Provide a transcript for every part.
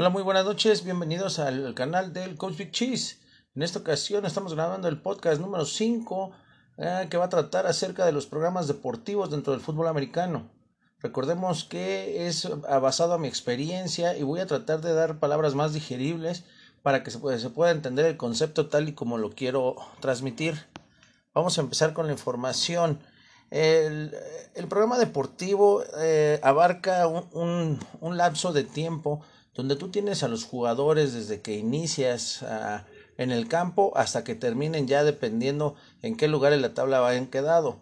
Hola, muy buenas noches, bienvenidos al canal del Coach Big Cheese. En esta ocasión estamos grabando el podcast número 5 eh, que va a tratar acerca de los programas deportivos dentro del fútbol americano. Recordemos que es basado a mi experiencia y voy a tratar de dar palabras más digeribles para que se pueda, se pueda entender el concepto tal y como lo quiero transmitir. Vamos a empezar con la información. El, programa deportivo eh, abarca un, un lapso de tiempo donde tú tienes a los jugadores desde que inicias en el campo hasta que terminen ya dependiendo en qué lugar en la tabla hayan quedado.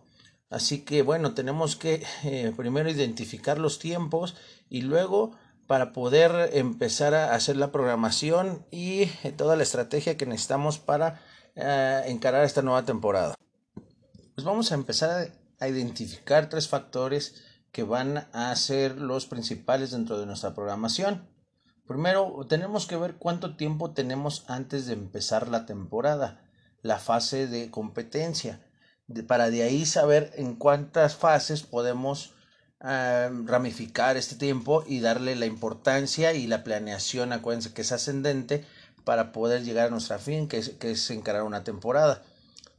Así que bueno, tenemos que eh, primero identificar los tiempos y luego para poder empezar a hacer la programación y eh, toda la estrategia que necesitamos para ah, encarar esta nueva temporada. Pues vamos a empezar a identificar tres factores que van a ser los principales dentro de nuestra programación. Primero, tenemos que ver cuánto tiempo tenemos antes de empezar la temporada, la fase de competencia, para de ahí saber en cuántas fases podemos ah, ramificar este tiempo y darle la importancia y la planeación, acuérdense que es ascendente, para poder llegar a nuestra fin, que es, que es encarar una temporada.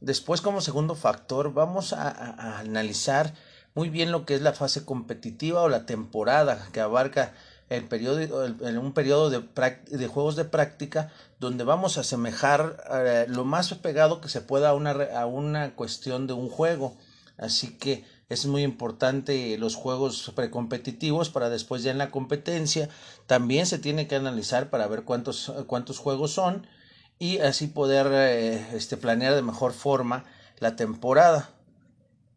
Después, como segundo factor, vamos a analizar muy bien lo que es la fase competitiva o la temporada que abarca el en un periodo de, de, juegos de práctica donde vamos a asemejar eh, lo más pegado que se pueda a una, a una cuestión de un juego. Así que es muy importante los juegos precompetitivos para después ya en la competencia. También se tiene que analizar para ver cuántos, cuántos juegos son y así poder eh, este, planear de mejor forma la temporada.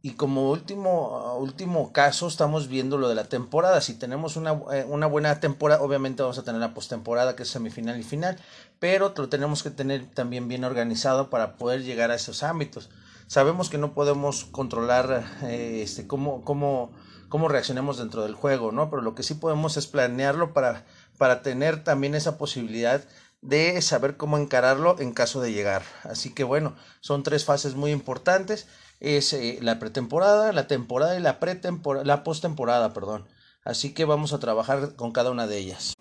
Y como último, último caso, estamos viendo lo de la temporada. Si tenemos una, eh, una buena temporada, obviamente vamos a tener la postemporada, que es semifinal y final, pero lo tenemos que tener también bien organizado para poder llegar a esos ámbitos. Sabemos que no podemos controlar eh, este, cómo, cómo, cómo reaccionemos dentro del juego, ¿no? Pero lo que sí podemos es planearlo para, para tener también esa posibilidad de saber cómo encararlo en caso de llegar. Así que bueno, son tres fases muy importantes es eh, la pretemporada, la temporada y la pretemporada, la postemporada, perdón. Así que vamos a trabajar con cada una de ellas.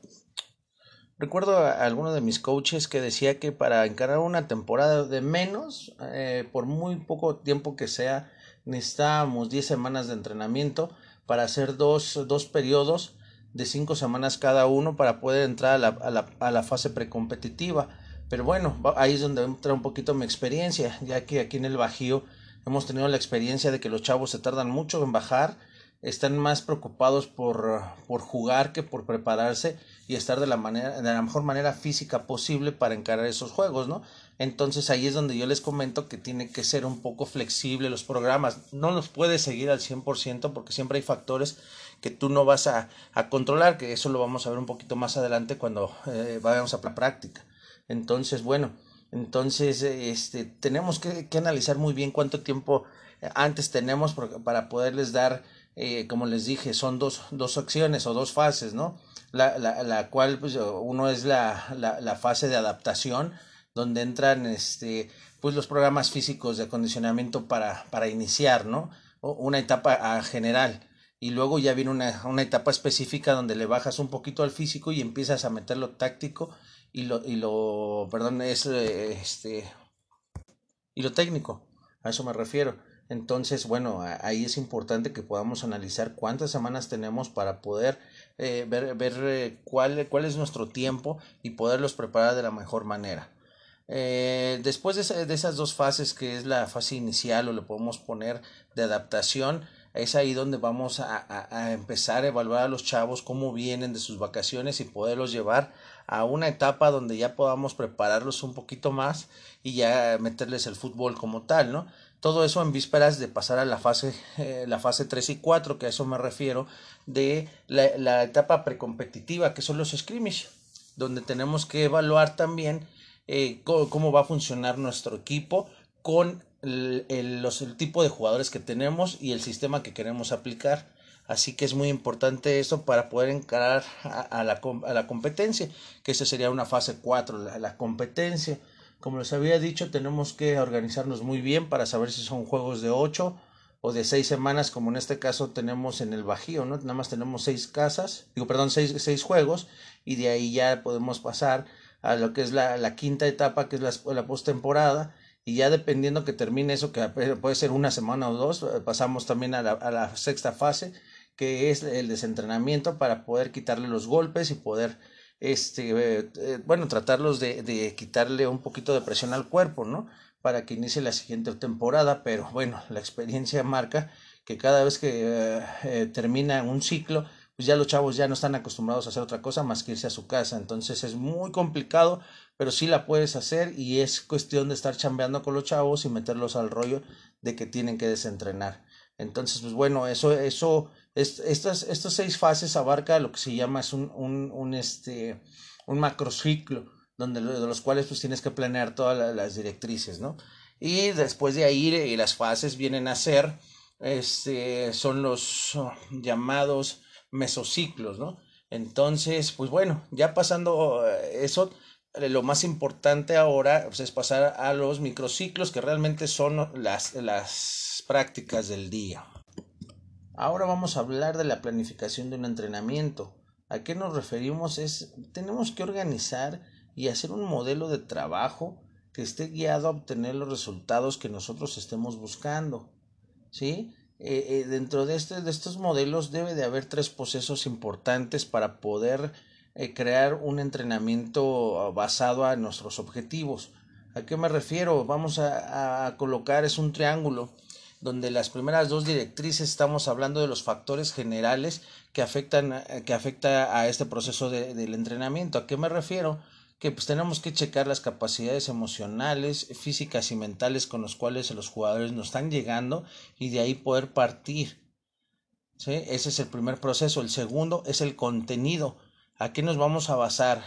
Recuerdo a alguno de mis coaches que decía que para encarar una temporada de menos, eh, por muy poco tiempo que sea, necesitábamos 10 semanas de entrenamiento para hacer dos, dos periodos de 5 semanas cada uno para poder entrar a la, a la, a la fase precompetitiva. Pero bueno, ahí es donde entra un poquito mi experiencia, ya que aquí en el Bajío Hemos tenido la experiencia de que los chavos se tardan mucho en bajar, están más preocupados por, por jugar que por prepararse y estar de la manera, de la mejor manera física posible para encarar esos juegos, ¿no? Entonces ahí es donde yo les comento que tiene que ser un poco flexible los programas. No los puedes seguir al 100% porque siempre hay factores que tú no vas a, a controlar, que eso lo vamos a ver un poquito más adelante cuando eh, vayamos a la práctica. Entonces, bueno, entonces, este, tenemos que, que analizar muy bien cuánto tiempo antes tenemos para poderles dar, eh, como les dije, son dos, dos acciones o dos fases, ¿no? La, la, la cual, pues, uno es la, la, la fase de adaptación, donde entran, este, pues, los programas físicos de acondicionamiento para, para iniciar, ¿no? Una etapa general y luego ya viene una, una etapa específica donde le bajas un poquito al físico y empiezas a meter lo táctico y lo, y lo perdón, es eh, este, y lo técnico, a eso me refiero. Entonces, bueno, ahí es importante que podamos analizar cuántas semanas tenemos para poder eh, ver, ver eh, cuál, cuál es nuestro tiempo y poderlos preparar de la mejor manera. después de, de, esas dos fases, que es la fase inicial o le podemos poner de adaptación, es ahí donde vamos a, empezar a evaluar a los chavos cómo vienen de sus vacaciones y poderlos llevar a una etapa donde ya podamos prepararlos un poquito más y ya meterles el fútbol como tal, ¿no? Todo eso en vísperas de pasar a la fase, eh, la fase 3 y 4, que a eso me refiero, de la, etapa precompetitiva, que son los scrimmage, donde tenemos que evaluar también eh, cómo va a funcionar nuestro equipo con el, los, el tipo de jugadores que tenemos y el sistema que queremos aplicar. Así que es muy importante eso para poder encarar a, la, a la, competencia, que esa sería una fase 4, la, la, competencia. Como les había dicho, tenemos que organizarnos muy bien para saber si son juegos de 8 o de 6 semanas, como en este caso tenemos en el Bajío, ¿no? Nada más tenemos 6 casas, digo, perdón, 6, seis juegos, y de ahí ya podemos pasar a lo que es la, la quinta etapa, que es la, la postemporada, y ya dependiendo que termine eso, que puede ser una semana o dos, eh, pasamos también a la, sexta fase, que es el desentrenamiento para poder quitarle los golpes y poder este eh, eh, bueno tratarlos de, de, quitarle un poquito de presión al cuerpo no para que inicie la siguiente temporada pero bueno la experiencia marca que cada vez que termina un ciclo pues ya los chavos ya no están acostumbrados a hacer otra cosa más que irse a su casa. Entonces es muy complicado, pero sí la puedes hacer y es cuestión de estar chambeando con los chavos y meterlos al rollo de que tienen que desentrenar. Entonces, pues bueno, eso, eso, es, estas, estas seis fases abarca lo que se llama es un, un, un este, un macrociclo, donde de los cuales pues tienes que planear todas las directrices, ¿no? Y después de ahí y las fases vienen a ser, este, son los llamados mesociclos, ¿no? Entonces, pues bueno, ya pasando eh, eso, eh, lo más importante ahora pues, es pasar a los microciclos que realmente son las, las prácticas del día. Ahora vamos a hablar de la planificación de un entrenamiento. ¿A qué nos referimos? Es, tenemos que organizar y hacer un modelo de trabajo que esté guiado a obtener los resultados que nosotros estemos buscando. ¿Sí? Eh, eh, dentro de, este, de estos modelos debe de haber tres procesos importantes para poder eh, crear un entrenamiento basado a nuestros objetivos. ¿A qué me refiero? Vamos a, a, colocar, es un triángulo, donde las primeras dos directrices estamos hablando de los factores generales que afectan, que afecta a este proceso de, del entrenamiento. ¿A qué me refiero? Que pues tenemos que checar las capacidades emocionales, físicas y mentales con los cuales los jugadores nos están llegando y de ahí poder partir. ¿Sí? Ese es el primer proceso. El segundo es el contenido. ¿A qué nos vamos a basar?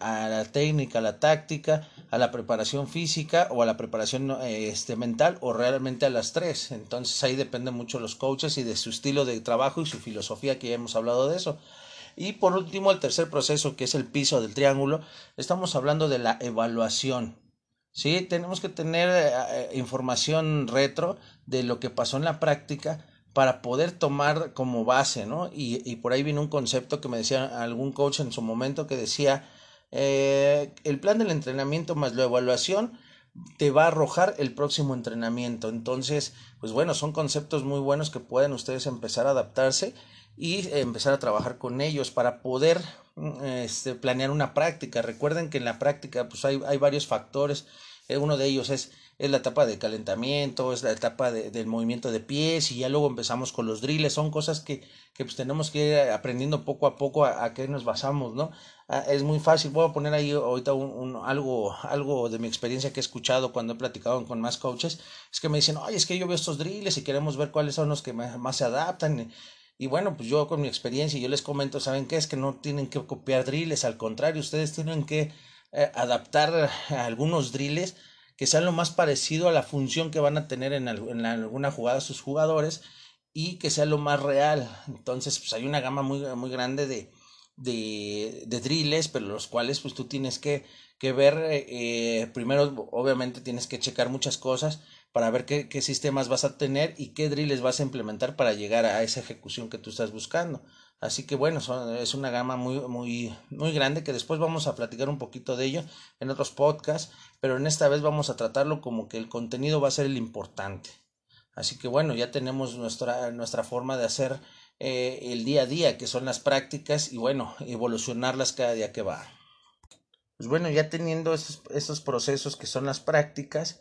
¿A, la técnica, a la táctica, a la preparación física o a la preparación este, mental o realmente a las tres? Entonces ahí depende mucho de los coaches y de su estilo de trabajo y su filosofía que ya hemos hablado de eso. Y por último, el tercer proceso, que es el piso del triángulo, estamos hablando de la evaluación. ¿sí? Tenemos que tener eh, eh, información retro de lo que pasó en la práctica para poder tomar como base, ¿no? Y, y por ahí viene un concepto que me decía algún coach en su momento que decía, eh, el plan del entrenamiento más la evaluación te va a arrojar el próximo entrenamiento. Entonces, pues bueno, son conceptos muy buenos que pueden ustedes empezar a adaptarse y empezar a trabajar con ellos para poder mm, este, planear una práctica. Recuerden que en la práctica pues hay, hay varios factores. Eh, uno de ellos es, es la etapa de calentamiento, es la etapa de, del movimiento de pies y ya luego empezamos con los drills. Son cosas que, que pues tenemos que ir aprendiendo poco a poco a, qué nos basamos, ¿no? Ah, es muy fácil. Voy a poner ahí ahorita un, un, algo, algo de mi experiencia que he escuchado cuando he platicado con más coaches. Es que me dicen, oye, es que yo veo estos drills y queremos ver cuáles son los que más se adaptan. Y bueno, pues yo con mi experiencia, yo les comento, ¿saben qué? Es que no tienen que copiar drills, al contrario, ustedes tienen que eh, adaptar algunos drills que sean lo más parecido a la función que van a tener en, alguna jugada sus jugadores y que sea lo más real. Entonces, pues hay una gama muy, muy grande de, de, drills, pero los cuales pues tú tienes que, que ver, eh, primero obviamente tienes que checar muchas cosas, para ver qué, qué, sistemas vas a tener y qué drills vas a implementar para llegar a esa ejecución que tú estás buscando. Así que bueno, es una gama muy, muy, muy grande que después vamos a platicar un poquito de ello en otros podcasts, pero en esta vez vamos a tratarlo como que el contenido va a ser el importante. Así que bueno, ya tenemos nuestra, nuestra forma de hacer eh, el día a día, que son las prácticas, y bueno, evolucionarlas cada día que va. Pues bueno, ya teniendo esos, esos procesos que son las prácticas,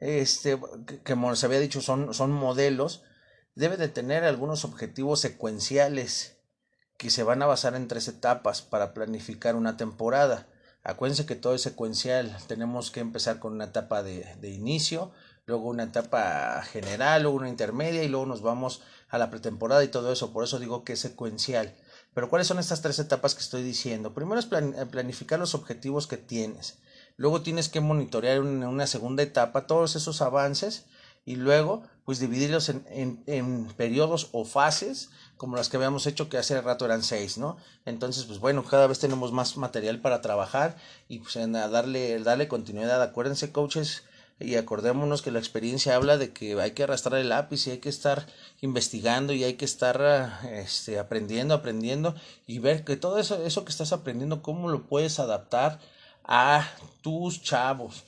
este, que como se había dicho, son, son modelos, debe de tener algunos objetivos secuenciales que se van a basar en tres etapas para planificar una temporada. Acuérdense que todo es secuencial. Tenemos que empezar con una etapa de, de inicio, luego una etapa general, luego una intermedia y luego nos vamos a la pretemporada y todo eso. Por eso digo que es secuencial. Pero ¿cuáles son estas tres etapas que estoy diciendo? Primero es planificar los objetivos que tienes. Luego tienes que monitorear en una segunda etapa todos esos avances y luego pues dividirlos en, en, periodos o fases como las que habíamos hecho que hace rato eran seis, ¿no? Entonces pues bueno, cada vez tenemos más material para trabajar y pues en darle, darle continuidad. Acuérdense coaches y acordémonos que la experiencia habla de que hay que arrastrar el lápiz y hay que estar investigando y hay que estar este, aprendiendo, aprendiendo y ver que todo eso, eso que estás aprendiendo, cómo lo puedes adaptar a tus chavos.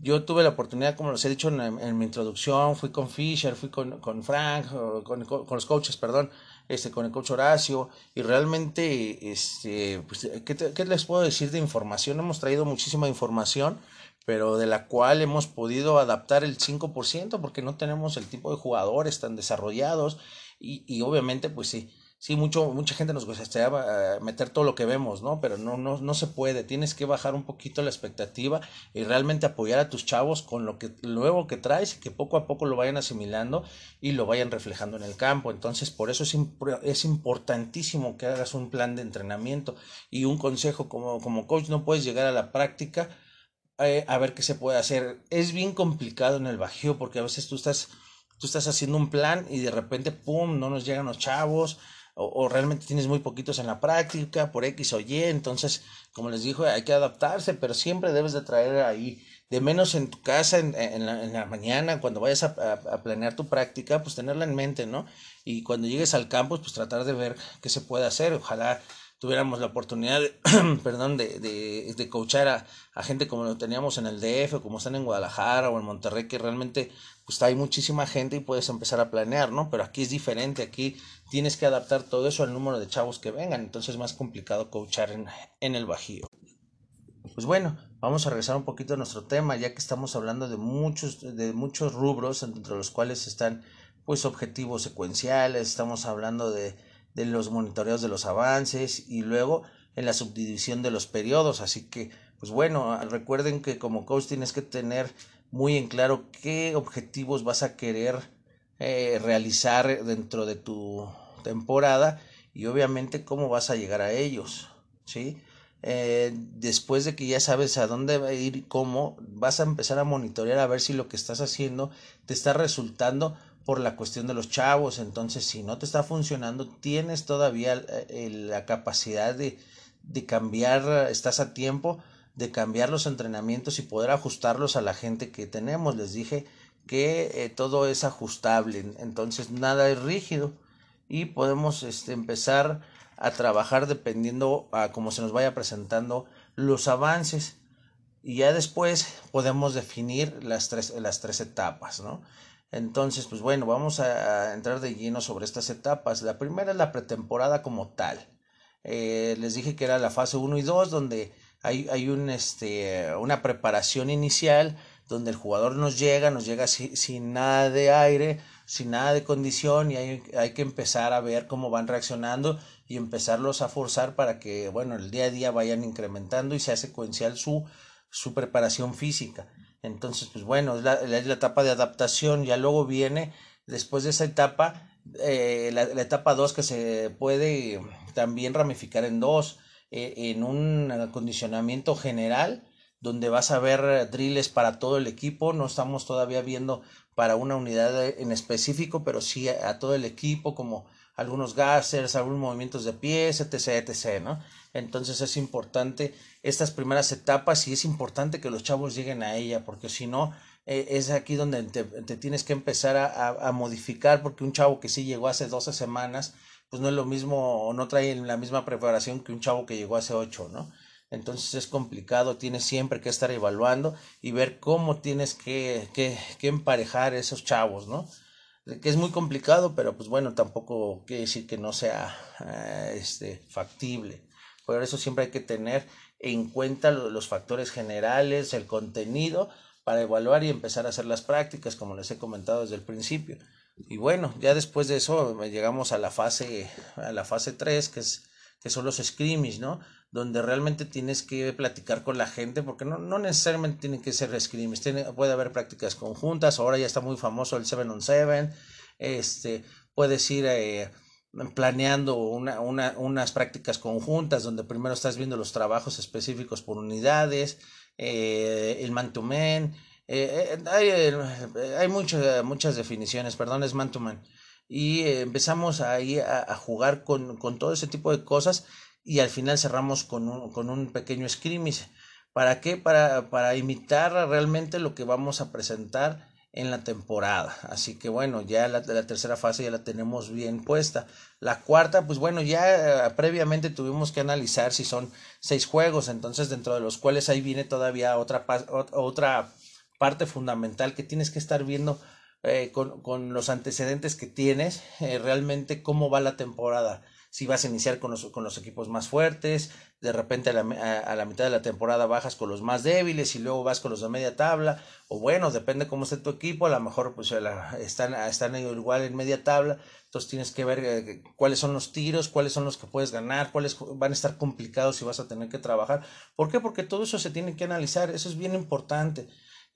Yo tuve la oportunidad, como les he dicho en, mi introducción, fui con Fisher, fui con, con Frank, con, con, los coaches, perdón, este, con el coach Horacio, y realmente, este, pues, ¿qué, ¿qué, les puedo decir de información? Hemos traído muchísima información, pero de la cual hemos podido adaptar el 5%, porque no tenemos el tipo de jugadores tan desarrollados, y, y obviamente, pues sí, sí, mucho, mucha gente nos gustaría eh, meter todo lo que vemos, ¿no? Pero no, no, no se puede. Tienes que bajar un poquito la expectativa y realmente apoyar a tus chavos con lo que luego que traes y que poco a poco lo vayan asimilando y lo vayan reflejando en el campo. Entonces, por eso es, es importantísimo que hagas un plan de entrenamiento y un consejo como, como coach. No puedes llegar a la práctica eh, a ver qué se puede hacer. Es bien complicado en el bajío porque a veces tú estás, tú estás haciendo un plan y de repente, ¡pum!, no nos llegan los chavos o, realmente tienes muy poquitos en la práctica por X o Y, entonces, como les dijo, hay que adaptarse, pero siempre debes de traer ahí, de menos en tu casa, en, en, la, en la, mañana, cuando vayas a, a, planear tu práctica, pues tenerla en mente, ¿no? Y cuando llegues al campus, pues tratar de ver qué se puede hacer, ojalá tuviéramos la oportunidad, de, perdón, de, de, de coachar a, gente como lo teníamos en el DF, como están en Guadalajara o en Monterrey, que realmente pues hay muchísima gente y puedes empezar a planear, ¿no? Pero aquí es diferente, aquí tienes que adaptar todo eso al número de chavos que vengan, entonces es más complicado coachar en, en el Bajío. Pues bueno, vamos a regresar un poquito a nuestro tema, ya que estamos hablando de muchos, de muchos rubros, entre los cuales están pues objetivos secuenciales, estamos hablando de de los monitoreos de los avances y luego en la subdivisión de los periodos. Así que, pues bueno, recuerden que como coach tienes que tener muy en claro qué objetivos vas a querer eh, realizar dentro de tu temporada y obviamente cómo vas a llegar a ellos, ¿sí? Eh, después de que ya sabes a dónde va a ir y cómo, vas a empezar a monitorear a ver si lo que estás haciendo te está resultando por la cuestión de los chavos. Entonces, si no te está funcionando, tienes todavía eh, la capacidad de, de cambiar, estás a tiempo de cambiar los entrenamientos y poder ajustarlos a la gente que tenemos. Les dije que eh, todo es ajustable, entonces nada es rígido y podemos este, empezar a trabajar dependiendo a cómo se nos vaya presentando los avances y ya después podemos definir las tres, las tres etapas, ¿no? Entonces, pues bueno, vamos a, entrar de lleno sobre estas etapas. La primera es la pretemporada como tal. Eh, les dije que era la fase 1 y 2, donde hay, hay un, este, una preparación inicial, donde el jugador nos llega, nos llega sin nada de aire, sin nada de condición, y hay, hay que empezar a ver cómo van reaccionando y empezarlos a forzar para que, bueno, el día a día vayan incrementando y sea secuencial su, su preparación física. Entonces, pues bueno, es la, la, etapa de adaptación, ya luego viene, después de esa etapa, eh, la, etapa 2 que se puede también ramificar en dos, eh, en un acondicionamiento general, donde vas a ver drills para todo el equipo, no estamos todavía viendo para una unidad en específico, pero sí a todo el equipo, como algunos gasers, algunos movimientos de pies, etc, etc, ¿no? Entonces es importante estas primeras etapas y es importante que los chavos lleguen a ella, porque si no, eh, es aquí donde te, te tienes que empezar a, a, modificar, porque un chavo que sí llegó hace 12 semanas, pues no es lo mismo, o no trae la misma preparación que un chavo que llegó hace 8, ¿no? Entonces es complicado, tienes siempre que estar evaluando y ver cómo tienes que, que, que emparejar esos chavos, ¿no? Que es muy complicado, pero pues bueno, tampoco quiere decir que no sea uh, este, factible. Por eso siempre hay que tener en cuenta los factores generales, el contenido, para evaluar y empezar a hacer las prácticas, como les he comentado desde el principio. Y bueno, ya después de eso llegamos a la fase, a la fase 3, que, es, que son los scrimmage, ¿no? Donde realmente tienes que platicar con la gente, porque no, no necesariamente tienen que ser scrimmage, tiene, puede haber prácticas conjuntas, ahora ya está muy famoso el 7 on 7, este, puedes ir... Eh, planeando una, una, unas prácticas conjuntas donde primero estás viendo los trabajos específicos por unidades, eh, el man to man, eh, eh hay, hay muchas, muchas definiciones, perdón, es man to man. Y eh, empezamos ahí a, jugar con, con todo ese tipo de cosas y al final cerramos con un, con un pequeño scrimmage. ¿Para qué? Para, para imitar realmente lo que vamos a presentar en la temporada. Así que bueno, ya la, la, tercera fase ya la tenemos bien puesta. La cuarta, pues bueno, ya eh, previamente tuvimos que analizar si son seis juegos, entonces dentro de los cuales ahí viene todavía otra, otra parte fundamental que tienes que estar viendo eh, con, con, los antecedentes que tienes, eh, realmente cómo va la temporada si vas a iniciar con los, con los equipos más fuertes, de repente a la, a, la, mitad de la temporada bajas con los más débiles y luego vas con los de media tabla, o bueno, depende cómo esté tu equipo, a lo mejor pues están, están igual en media tabla, entonces tienes que ver eh, cuáles son los tiros, cuáles son los que puedes ganar, cuáles van a estar complicados y vas a tener que trabajar. ¿Por qué? Porque todo eso se tiene que analizar, eso es bien importante.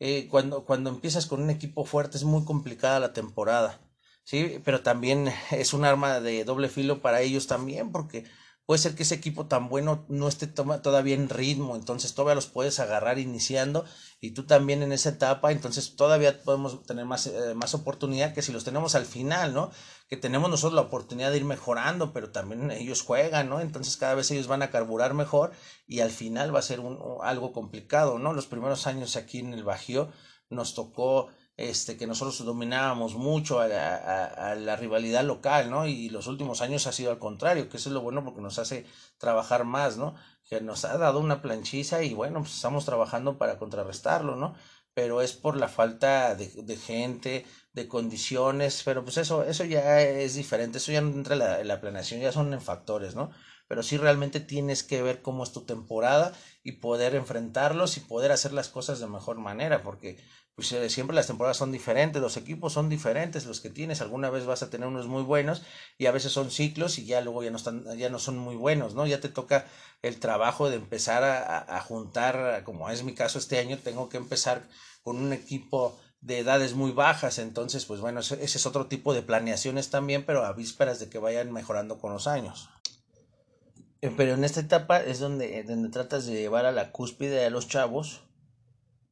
Eh, cuando, cuando empiezas con un equipo fuerte es muy complicada la temporada ¿sí? Pero también es un arma de doble filo para ellos también, porque puede ser que ese equipo tan bueno no esté todavía en ritmo, entonces todavía los puedes agarrar iniciando y tú también en esa etapa, entonces todavía podemos tener más, eh, más oportunidad que si los tenemos al final, ¿no? Que tenemos nosotros la oportunidad de ir mejorando, pero también ellos juegan, ¿no? Entonces cada vez ellos van a carburar mejor y al final va a ser un, algo complicado, ¿no? Los primeros años aquí en el Bajío nos tocó este, que nosotros dominábamos mucho a la, rivalidad local, ¿no? Y los últimos años ha sido al contrario, que eso es lo bueno porque nos hace trabajar más, ¿no? Que nos ha dado una planchiza y bueno, pues estamos trabajando para contrarrestarlo, ¿no? Pero es por la falta de gente, de condiciones, pero pues eso, eso ya es diferente, eso ya no entra en la, en la planeación, ya son factores, ¿no? Pero sí realmente tienes que ver cómo es tu temporada y poder enfrentarlos y poder hacer las cosas de mejor manera, porque pues eh, siempre las temporadas son diferentes, los equipos son diferentes, los que tienes, alguna vez vas a tener unos muy buenos y a veces son ciclos y ya luego ya no están, ya no son muy buenos, ¿no? Ya te toca el trabajo de empezar a, a juntar, como es mi caso este año, tengo que empezar con un equipo de edades muy bajas, entonces pues bueno, ese, es otro tipo de planeaciones también, pero a vísperas de que vayan mejorando con los años. Eh, pero en esta etapa es donde, donde tratas de llevar a la cúspide a los chavos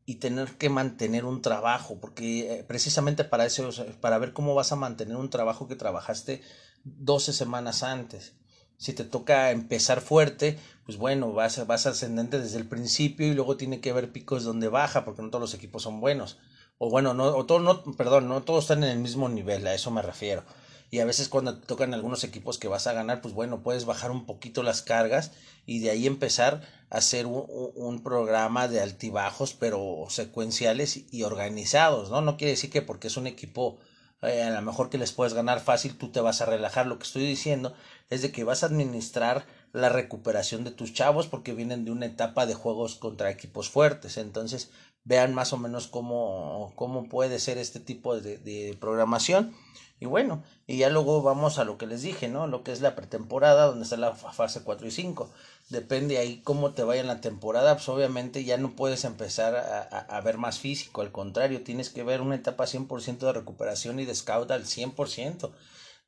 y tener que mantener un trabajo, porque eh, precisamente para eso, para ver cómo vas a mantener un trabajo que trabajaste 12 semanas antes. Si te toca empezar fuerte, pues bueno, vas, vas ascendente desde el principio y luego tiene que haber picos donde baja, porque no todos los equipos son buenos. O bueno, no, o todo, no, perdón, no todos están en el mismo nivel, a eso me refiero y a veces cuando te tocan algunos equipos que vas a ganar, pues bueno, puedes bajar un poquito las cargas y de ahí empezar a hacer un, un, programa de altibajos, pero secuenciales y organizados, ¿no? No quiere decir que porque es un equipo eh, a lo mejor que les puedes ganar fácil, tú te vas a relajar. Lo que estoy diciendo es de que vas a administrar la recuperación de tus chavos porque vienen de una etapa de juegos contra equipos fuertes. Entonces, vean más o menos cómo, cómo puede ser este tipo de, de programación y bueno, y ya luego vamos a lo que les dije, ¿no? Lo que es la pretemporada, donde está la fase 4 y 5. Depende ahí cómo te vaya en la temporada, pues obviamente ya no puedes empezar a, a, ver más físico, al contrario, tienes que ver una etapa 100% de recuperación y de scout al 100%,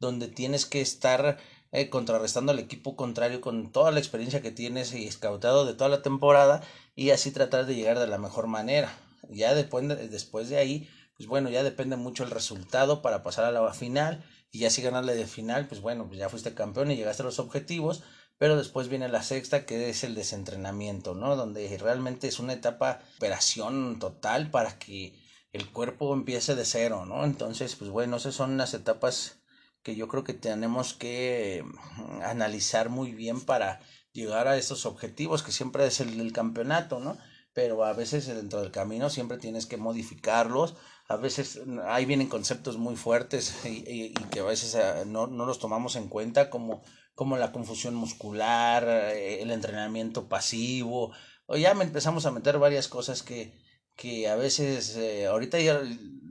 donde tienes que estar eh, contrarrestando al equipo contrario con toda la experiencia que tienes y scoutado de toda la temporada y así tratar de llegar de la mejor manera. Ya después de, después de ahí pues bueno, ya depende mucho el resultado para pasar a la final y ya si ganarle de final, pues bueno, pues ya fuiste campeón y llegaste a los objetivos, pero después viene la sexta que es el desentrenamiento, ¿no? Donde realmente es una etapa de operación total para que el cuerpo empiece de cero, ¿no? Entonces, pues bueno, esas son las etapas que yo creo que tenemos que mm, analizar muy bien para llegar a esos objetivos, que siempre es el del campeonato, ¿no? Pero a veces dentro del camino siempre tienes que modificarlos a veces ahí vienen conceptos muy fuertes y, que a veces eh, no, no, los tomamos en cuenta como, como la confusión muscular, eh, el entrenamiento pasivo, o ya empezamos a meter varias cosas que, que a veces, eh, ahorita ya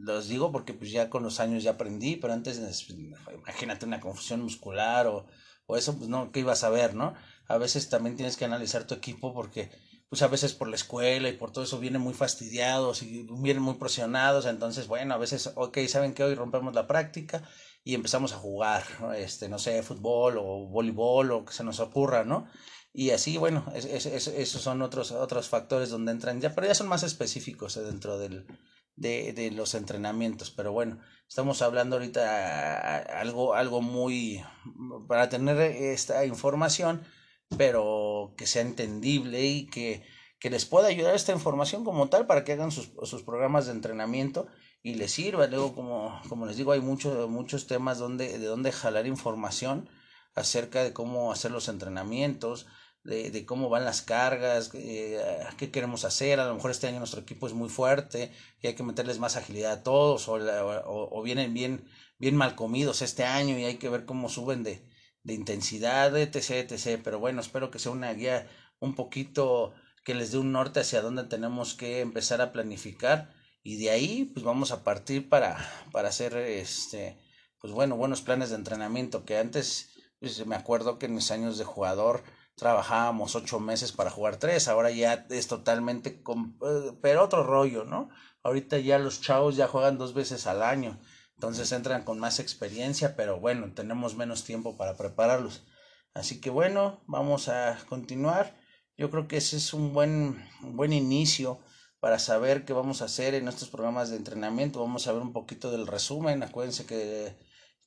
los digo porque pues ya con los años ya aprendí, pero antes imagínate una confusión muscular o, o eso, pues no, ¿qué ibas a ver, no? A veces también tienes que analizar tu equipo porque pues a veces por la escuela y por todo eso vienen muy fastidiados y vienen muy presionados, entonces bueno, a veces, ok, saben que hoy rompemos la práctica y empezamos a jugar, este, no sé, fútbol o voleibol o que se nos ocurra, ¿no? Y así, bueno, es, es, esos son otros, otros factores donde entran ya, pero ya son más específicos eh, dentro del, de, de los entrenamientos, pero bueno, estamos hablando ahorita algo, algo muy, para tener esta información, pero que sea entendible y que, que les pueda ayudar esta información como tal para que hagan sus, sus programas de entrenamiento y les sirva. Luego, como, como les digo, hay muchos muchos temas donde, de donde jalar información acerca de cómo hacer los entrenamientos, de, de cómo van las cargas, eh, qué queremos hacer. A lo mejor este año nuestro equipo es muy fuerte y hay que meterles más agilidad a todos, o, o, o vienen bien, bien mal comidos este año y hay que ver cómo suben de, de intensidad, etc, etc. Pero bueno, espero que sea una guía un poquito que les dé un norte hacia dónde tenemos que empezar a planificar y de ahí pues vamos a partir para, para hacer este pues bueno buenos planes de entrenamiento que antes pues, me acuerdo que en mis años de jugador trabajábamos ocho meses para jugar tres ahora ya es totalmente eh, pero otro rollo no ahorita ya los chavos ya juegan dos veces al año entonces entran con más experiencia pero bueno tenemos menos tiempo para prepararlos. Así que bueno vamos a continuar. Yo creo que ese es un buen, buen inicio para saber qué vamos a hacer en estos programas de entrenamiento. Vamos a ver un poquito del resumen. Acuérdense que,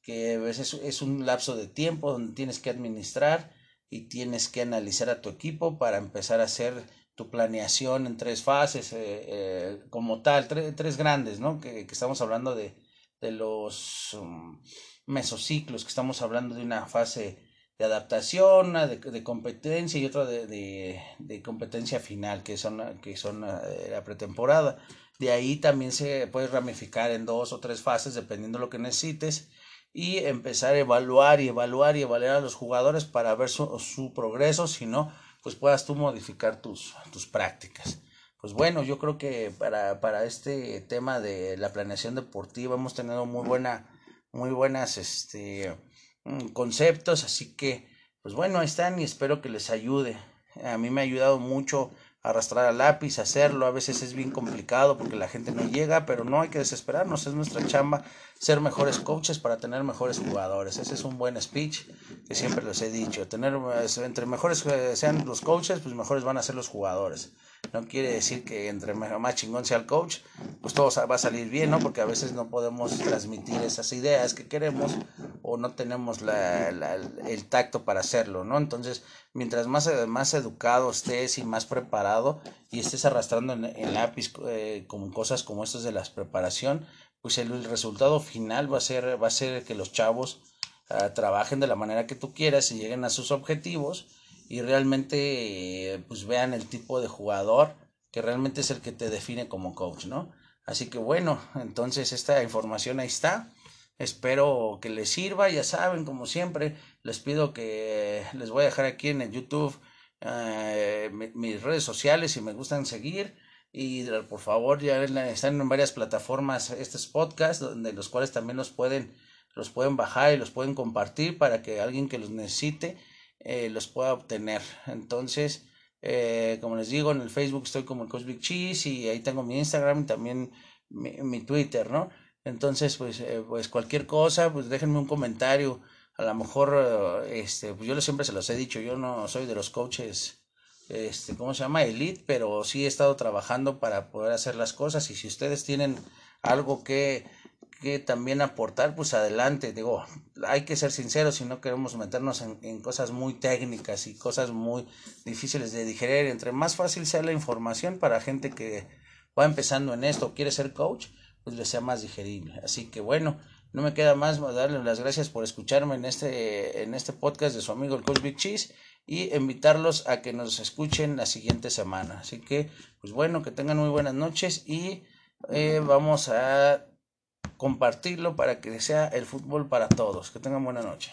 que es, es un lapso de tiempo donde tienes que administrar y tienes que analizar a tu equipo para empezar a hacer tu planeación en tres fases eh, eh, como tal, tres grandes, ¿no? Que, estamos hablando de, de los um, mesociclos, que estamos hablando de una fase de adaptación, una de, competencia y otra de, de, de, competencia final, que son, que son eh, la pretemporada. De ahí también se puede ramificar en dos o tres fases, dependiendo de lo que necesites, y empezar a evaluar y evaluar y evaluar a los jugadores para ver su, progreso, si no, pues puedas tú modificar tus, tus prácticas. Pues bueno, yo creo que para, para este tema de la planeación deportiva hemos tenido muy buena, muy buenas, este, Mm, conceptos, así que pues bueno, ahí están y espero que les ayude. A mí me ha ayudado mucho arrastrar al lápiz, hacerlo, a veces es bien complicado porque la gente no llega, pero no hay que desesperarnos, es nuestra chamba ser mejores coaches para tener mejores jugadores. Ese es un buen speech que siempre les he dicho, tener entre mejores sean los coaches, pues mejores van a ser los jugadores. No quiere decir que entre más chingón sea el coach, pues todo va a salir bien, ¿no? Porque a veces no podemos transmitir esas ideas que queremos o no tenemos la, el tacto para hacerlo, ¿no? Entonces, mientras más, más educado estés y más preparado y estés arrastrando en, lápiz eh, con cosas como estas de la preparación, pues el, resultado final va a ser, va a ser que los chavos uh, trabajen de la manera que tú quieras y lleguen a sus objetivos y realmente pues vean el tipo de jugador que realmente es el que te define como coach, ¿no? Así que bueno, entonces esta información ahí está. Espero que les sirva, ya saben, como siempre, les pido que les voy a dejar aquí en el YouTube eh, mis redes sociales si me gustan seguir y por favor ya están en varias plataformas estos podcasts donde los cuales también los pueden los pueden bajar y los pueden compartir para que alguien que los necesite eh, los pueda obtener. Entonces, eh, como les digo, en el Facebook estoy como el Cosmic Cheese y ahí tengo mi Instagram y también mi, Twitter, ¿no? Entonces, pues, eh, pues cualquier cosa, pues déjenme un comentario. A lo mejor, este, pues yo siempre se los he dicho, yo no soy de los coaches, este, ¿cómo se llama? Elite, pero sí he estado trabajando para poder hacer las cosas y si ustedes tienen algo que que también aportar, pues adelante. Digo, hay que ser sinceros si no queremos meternos en, cosas muy técnicas y cosas muy difíciles de digerir. Entre más fácil sea la información para gente que va empezando en esto, quiere ser coach, pues le sea más digerible. Así que bueno, no me queda más darles las gracias por escucharme en este, en este podcast de su amigo el Coach Big Cheese y invitarlos a que nos escuchen la siguiente semana. Así que, pues bueno, que tengan muy buenas noches y eh, vamos a compartirlo para que sea el fútbol para todos. Que tengan buena noche.